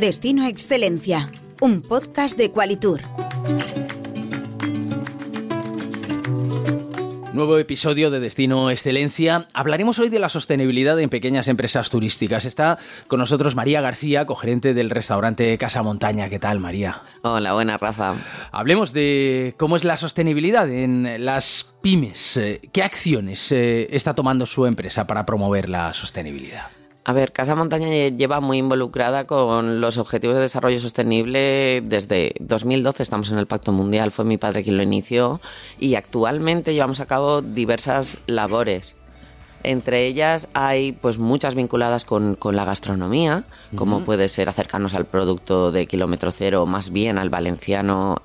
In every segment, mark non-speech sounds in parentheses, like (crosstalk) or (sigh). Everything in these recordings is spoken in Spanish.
Destino Excelencia, un podcast de Qualitur. Nuevo episodio de Destino Excelencia. Hablaremos hoy de la sostenibilidad en pequeñas empresas turísticas. Está con nosotros María García, cogerente del restaurante Casa Montaña. ¿Qué tal, María? Hola, buena Rafa. Hablemos de cómo es la sostenibilidad en las pymes. ¿Qué acciones eh, está tomando su empresa para promover la sostenibilidad? A ver, Casa Montaña lleva muy involucrada con los Objetivos de Desarrollo Sostenible desde 2012, estamos en el Pacto Mundial, fue mi padre quien lo inició y actualmente llevamos a cabo diversas labores. Entre ellas hay pues muchas vinculadas con, la gastronomía, como puede ser acercarnos al producto de kilómetro cero, más bien al valenciano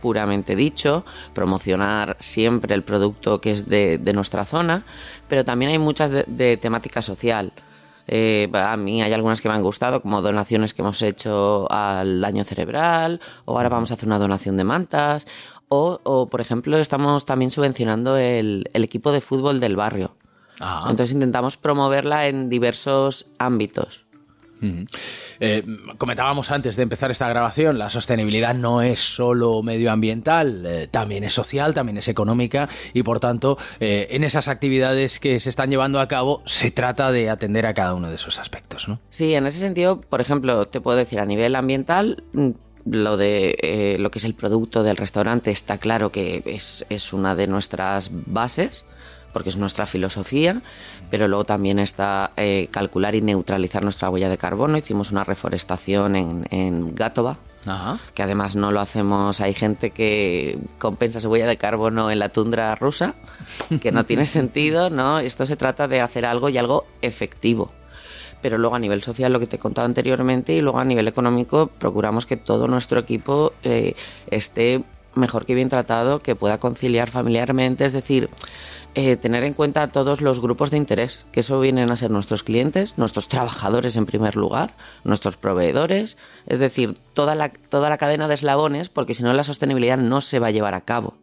puramente dicho, promocionar siempre el producto que es de, nuestra zona, pero también hay muchas de temática social. Eh, a mí hay algunas que me han gustado, como donaciones que hemos hecho al daño cerebral, o ahora vamos a hacer una donación de mantas, o, por ejemplo, estamos también subvencionando el, equipo de fútbol del barrio. Ah. Entonces intentamos promoverla en diversos ámbitos. Eh, comentábamos antes de empezar esta grabación, la sostenibilidad no es solo medioambiental, eh, también es social, también es económica y por tanto eh, en esas actividades que se están llevando a cabo se trata de atender a cada uno de esos aspectos. ¿no? Sí, en ese sentido, por ejemplo, te puedo decir a nivel ambiental, mm, lo de lo que es el producto del restaurante está claro que es, es una de nuestras bases porque es nuestra filosofía, pero luego también está eh, calcular y neutralizar nuestra huella de carbono. Hicimos una reforestación en, en Gátova, que además no lo hacemos. Hay gente que compensa su huella de carbono en la tundra rusa, que no tiene (laughs) sentido, ¿no? Esto se trata de hacer algo y algo efectivo. Pero luego a nivel social, lo que te he contado anteriormente, y luego a nivel económico, procuramos que todo nuestro equipo eh, esté mejor que bien tratado, que pueda conciliar familiarmente, es decir, eh, tener en cuenta todos los grupos de interés, que eso vienen a ser nuestros clientes, nuestros trabajadores en primer lugar, nuestros proveedores, es decir, toda la, toda la cadena de eslabones, porque si no la sostenibilidad no se va a llevar a cabo.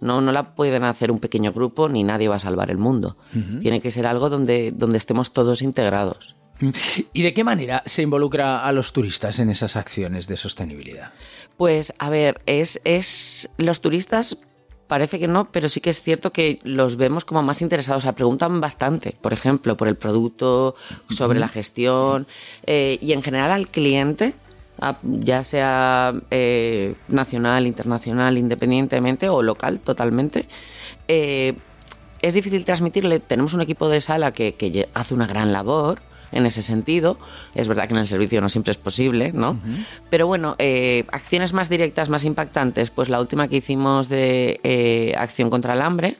No, no la pueden hacer un pequeño grupo ni nadie va a salvar el mundo. Tiene que ser algo donde, donde estemos todos integrados. ¿Y de qué manera se involucra a los turistas en esas acciones de sostenibilidad? Pues a ver, es, es los turistas parece que no, pero sí que es cierto que los vemos como más interesados. O sea, preguntan bastante, por ejemplo, por el producto, sobre la gestión eh, y en general al cliente, ya sea eh, nacional, internacional, independientemente o local totalmente. Eh, es difícil transmitirle, tenemos un equipo de sala que, que hace una gran labor, en ese sentido. Es verdad que en el servicio no siempre es posible, ¿no? Pero bueno, eh, acciones más directas, más impactantes, pues la última que hicimos de eh, acción contra el hambre,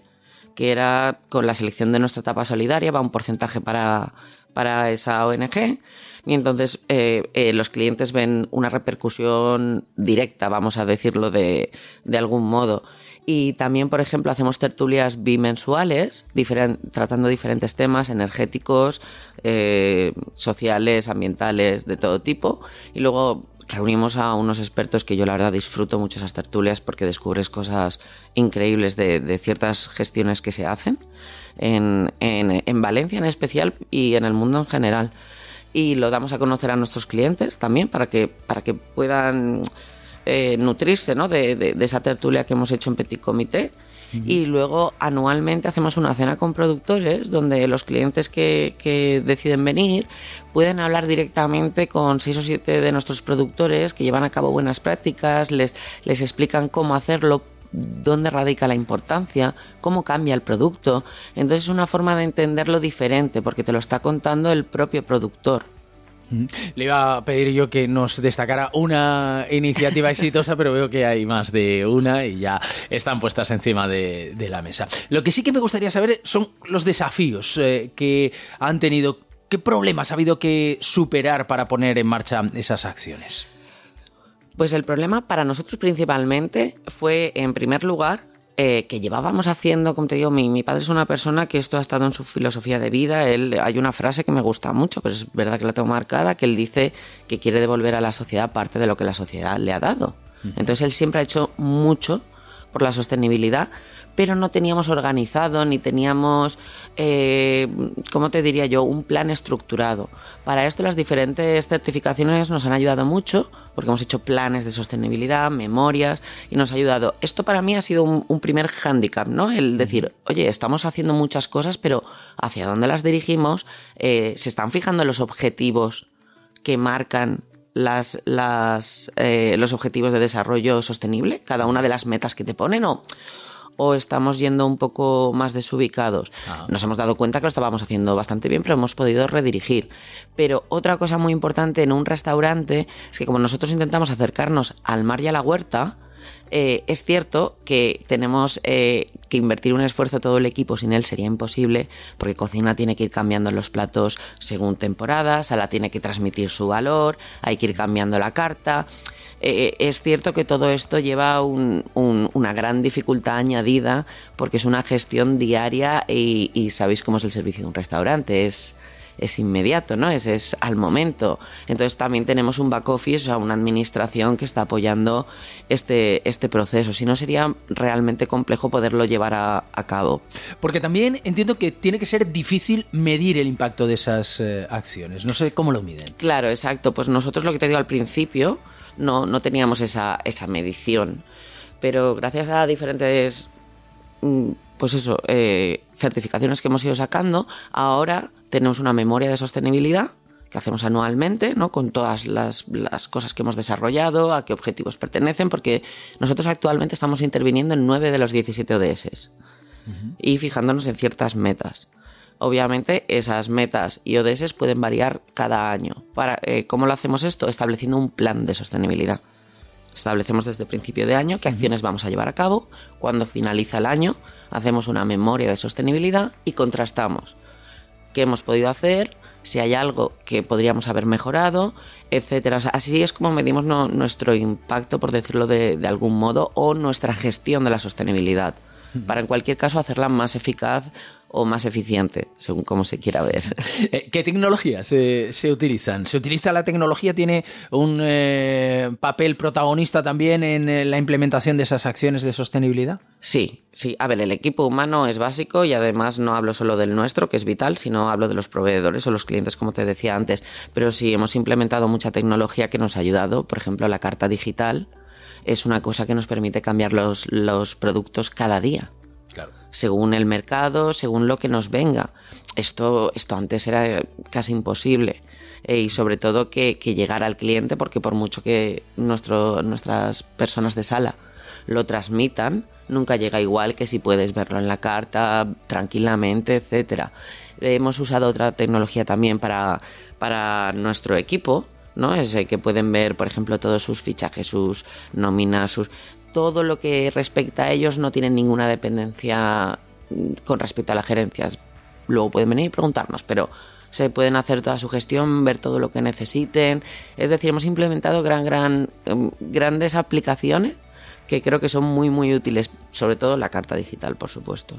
que era con la selección de nuestra etapa solidaria, va un porcentaje para, para esa ONG. Y entonces eh, los clientes ven una repercusión directa, vamos a decirlo de, de algún modo. Y también, por ejemplo, hacemos tertulias bimensuales, tratando diferentes temas energéticos, eh, sociales, ambientales, de todo tipo. Y luego reunimos a unos expertos que yo la verdad disfruto mucho esas tertulias porque descubres cosas increíbles de, ciertas gestiones que se hacen en, en, Valencia en especial y en el mundo en general. Y lo damos a conocer a nuestros clientes también para que, para que puedan eh, nutrirse ¿no? de, esa tertulia que hemos hecho en Petit Comité. Y luego anualmente hacemos una cena con productores donde los clientes que, deciden venir pueden hablar directamente con seis o siete de nuestros productores que llevan a cabo buenas prácticas, les, les explican cómo hacerlo, dónde radica la importancia, cómo cambia el producto. Entonces es una forma de entenderlo diferente porque te lo está contando el propio productor. Le iba a pedir yo que nos destacara una iniciativa (laughs) exitosa, pero veo que hay más de una y ya están puestas encima de, la mesa. Lo que sí que me gustaría saber son los desafíos eh, que han tenido, qué problemas ha habido que superar para poner en marcha esas acciones. Pues el problema para nosotros principalmente fue, en primer lugar, eh, que llevábamos haciendo, como te digo, mi, mi, padre es una persona que esto ha estado en su filosofía de vida. Él, hay una frase que me gusta mucho, pero es verdad que la tengo marcada, que él dice que quiere devolver a la sociedad parte de lo que la sociedad le ha dado. Entonces él siempre ha hecho mucho por la sostenibilidad, pero no teníamos organizado ni teníamos, eh, ¿cómo te diría yo?, un plan estructurado. Para esto las diferentes certificaciones nos han ayudado mucho, porque hemos hecho planes de sostenibilidad, memorias, y nos ha ayudado. Esto para mí ha sido un, primer hándicap, ¿no? El decir, oye, estamos haciendo muchas cosas, pero ¿hacia dónde las dirigimos? Eh, ¿Se están fijando los objetivos que marcan las, las, eh, los objetivos de desarrollo sostenible, cada una de las metas que te ponen, o, o estamos yendo un poco más desubicados. Ah. Nos hemos dado cuenta que lo estábamos haciendo bastante bien, pero hemos podido redirigir. Pero otra cosa muy importante en un restaurante es que como nosotros intentamos acercarnos al mar y a la huerta, eh, es cierto que tenemos eh, que invertir un esfuerzo todo el equipo, sin él sería imposible, porque cocina tiene que ir cambiando los platos según temporadas, sala tiene que transmitir su valor, hay que ir cambiando la carta. Eh, es cierto que todo esto lleva una gran dificultad añadida porque es una gestión diaria y, sabéis cómo es el servicio de un restaurante, es es inmediato, ¿no? Es, es al momento. Entonces también tenemos un back office, o sea, una administración que está apoyando este, este proceso. Si no, sería realmente complejo poderlo llevar a, cabo. Porque también entiendo que tiene que ser difícil medir el impacto de esas eh, acciones. No sé cómo lo miden. Claro, exacto. Pues nosotros lo que te digo al principio, no, no teníamos esa, esa medición. Pero gracias a diferentes mm, pues eso, eh, certificaciones que hemos ido sacando, ahora tenemos una memoria de sostenibilidad que hacemos anualmente, ¿no? Con todas las, cosas que hemos desarrollado, a qué objetivos pertenecen, porque nosotros actualmente estamos interviniendo en nueve de los 17 ODS y fijándonos en ciertas metas. Obviamente esas metas y ODS pueden variar cada año. Para, eh, ¿Cómo lo hacemos esto? Estableciendo un plan de sostenibilidad. Establecemos desde el principio de año qué acciones vamos a llevar a cabo. Cuando finaliza el año, hacemos una memoria de sostenibilidad y contrastamos qué hemos podido hacer, si hay algo que podríamos haber mejorado, etcétera. así es como medimos nuestro impacto, por decirlo de, algún modo, o nuestra gestión de la sostenibilidad. Para en cualquier caso hacerla más eficaz o más eficiente, según como se quiera ver. (laughs) Eh, ¿Qué tecnologías se, utilizan? ¿Se utiliza la tecnología? ¿Tiene un eh, papel protagonista también en eh, la implementación de esas acciones de sostenibilidad? Sí, sí. A ver, el equipo humano es básico y además no hablo solo del nuestro, que es vital, sino hablo de los proveedores o los clientes, como te decía antes. Pero sí, hemos implementado mucha tecnología que nos ha ayudado. Por ejemplo, la carta digital es una cosa que nos permite cambiar los, los productos cada día según el mercado, según lo que nos venga. Esto, esto antes era casi imposible. Eh, y sobre todo que, que, llegara al cliente, porque por mucho que nuestro, nuestras personas de sala lo transmitan, nunca llega igual que si puedes verlo en la carta tranquilamente, etcétera. hemos usado otra tecnología también para, para nuestro equipo, ¿no? Es que pueden ver, por ejemplo, todos sus fichajes, sus nóminas, sus todo lo que respecta a ellos no tienen ninguna dependencia mm, con respecto a las gerencias. Luego pueden venir y preguntarnos, pero se pueden hacer toda su gestión, ver todo lo que necesiten. Es decir, hemos implementado gran, gran, em, grandes aplicaciones que creo que son muy, muy útiles, sobre todo la carta digital, por supuesto.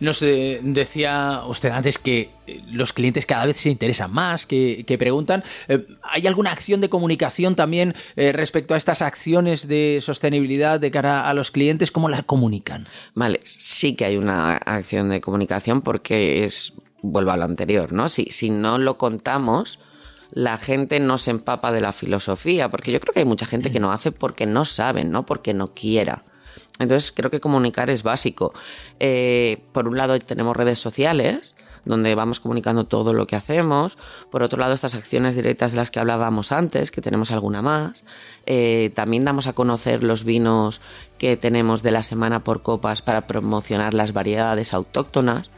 Nos eh, decía usted antes que eh, los clientes cada vez se interesan más, que, preguntan. Eh, ¿Hay alguna acción de comunicación también respecto a estas acciones de sostenibilidad de cara a los clientes? ¿Cómo las comunican? Vale, sí que hay una acción de comunicación porque es, vuelvo a lo anterior, ¿no? Si, si no lo contamos, la gente no se empapa de la filosofía, porque yo creo que hay mucha gente que no hace porque no saben, no porque no quiera. Entonces creo que comunicar es básico. Eh, por un lado tenemos redes sociales, donde vamos comunicando todo lo que hacemos. Por otro lado, estas acciones directas de las que hablábamos antes, que tenemos alguna más. Eh, también damos a conocer los vinos que tenemos de la semana por copas para promocionar las variedades autóctonas.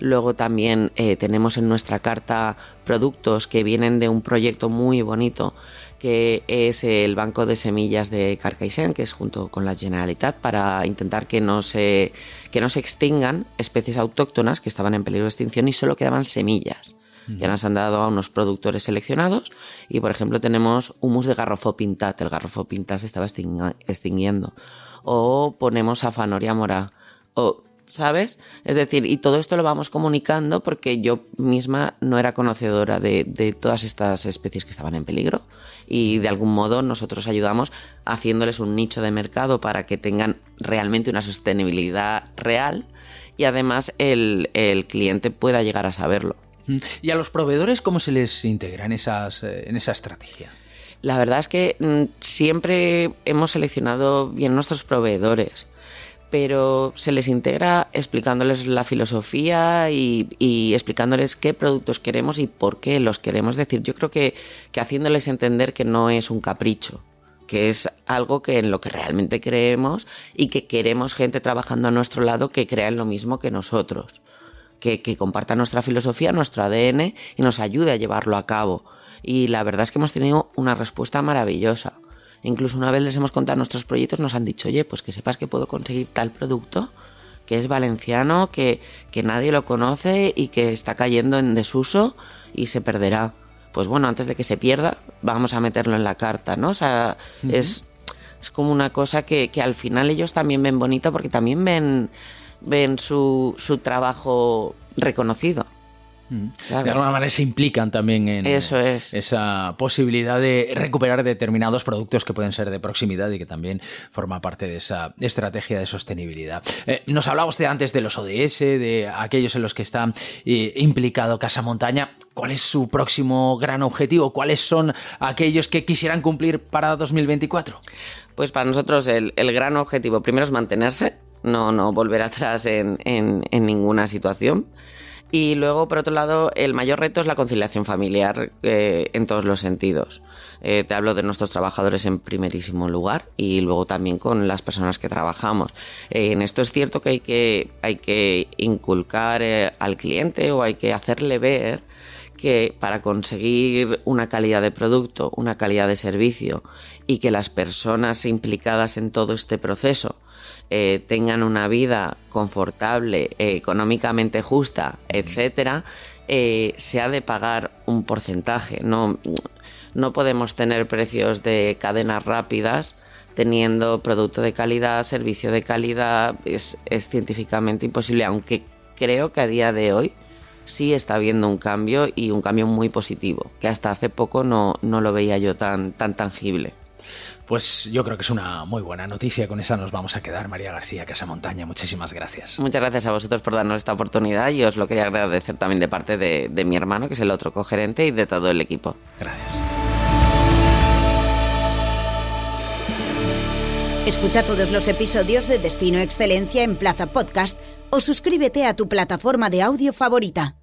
Luego también eh, tenemos en nuestra carta productos que vienen de un proyecto muy bonito que es el Banco de Semillas de Carcaixent, que es junto con la Generalitat, para intentar que no se, que no se extingan especies autóctonas que estaban en peligro de extinción y solo quedaban semillas. Ya nos han dado a unos productores seleccionados y, por ejemplo, tenemos humus de garrofo pintat. El garrofo pintat se estaba extinguiendo. O ponemos afanoria mora. O ¿sabes? Es decir, y todo esto lo vamos comunicando porque yo misma no era conocedora de, todas estas especies que estaban en peligro y de algún modo nosotros ayudamos haciéndoles un nicho de mercado para que tengan realmente una sostenibilidad real y además el, cliente pueda llegar a saberlo. ¿Y a los proveedores cómo se les integra en, esas, eh, en esa estrategia? La verdad es que mm, siempre hemos seleccionado bien nuestros proveedores pero se les integra explicándoles la filosofía y, explicándoles qué productos queremos y por qué los queremos. Es decir, yo creo que, que haciéndoles entender que no es un capricho, que es algo que en lo que realmente creemos y que queremos gente trabajando a nuestro lado que crea en lo mismo que nosotros, que, que comparta nuestra filosofía, nuestro ADN y nos ayude a llevarlo a cabo. Y la verdad es que hemos tenido una respuesta maravillosa. Incluso una vez les hemos contado nuestros proyectos, nos han dicho, oye, pues que sepas que puedo conseguir tal producto que es valenciano, que, que nadie lo conoce y que está cayendo en desuso y se perderá. Pues bueno, antes de que se pierda, vamos a meterlo en la carta, ¿no? O sea, es, es como una cosa que, que al final ellos también ven bonito porque también ven, ven su, su trabajo reconocido. De alguna manera se implican también en esa posibilidad de recuperar determinados productos que pueden ser de proximidad y que también forma parte de esa estrategia de sostenibilidad. Eh, nos hablaba usted antes de los ODS, de aquellos en los que está eh, implicado Casa Montaña. ¿Cuál es su próximo gran objetivo? ¿Cuáles son aquellos que quisieran cumplir para 2024? Pues para nosotros el, gran objetivo primero es mantenerse, no, no volver atrás en, en ninguna situación. Y luego, por otro lado, el mayor reto es la conciliación familiar eh, en todos los sentidos. Eh, te hablo de nuestros trabajadores en primerísimo lugar y luego también con las personas que trabajamos. Eh, en esto es cierto que hay que, hay que inculcar al cliente o hay que hacerle ver que para conseguir una calidad de producto, una calidad de servicio y que las personas implicadas en todo este proceso eh, tengan una vida confortable, eh, económicamente justa, etcétera, eh, se ha de pagar un porcentaje. No, no podemos tener precios de cadenas rápidas teniendo producto de calidad, servicio de calidad, es, científicamente imposible, aunque creo que a día de hoy sí está habiendo un cambio y un cambio muy positivo, que hasta hace poco no, no lo veía yo tan, tan tangible. Pues yo creo que es una muy buena noticia. Con esa nos vamos a quedar, María García Casa Montaña. Muchísimas gracias. Muchas gracias a vosotros por darnos esta oportunidad y os lo quería agradecer también de parte de, de mi hermano, que es el otro cogerente, y de todo el equipo. Gracias. Escucha todos los episodios de Destino Excelencia en Plaza Podcast o suscríbete a tu plataforma de audio favorita.